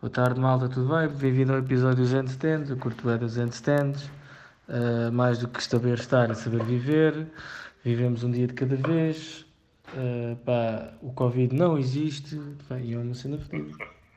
Boa tarde, malta, tudo bem? Bem-vindo ao episódio 270, curto bem dos 270. Uh, ah, mais do que saber estar, é saber viver. Vivemos um dia de cada vez. Uh, pá, o Covid não existe. Bem, é uma cena futura.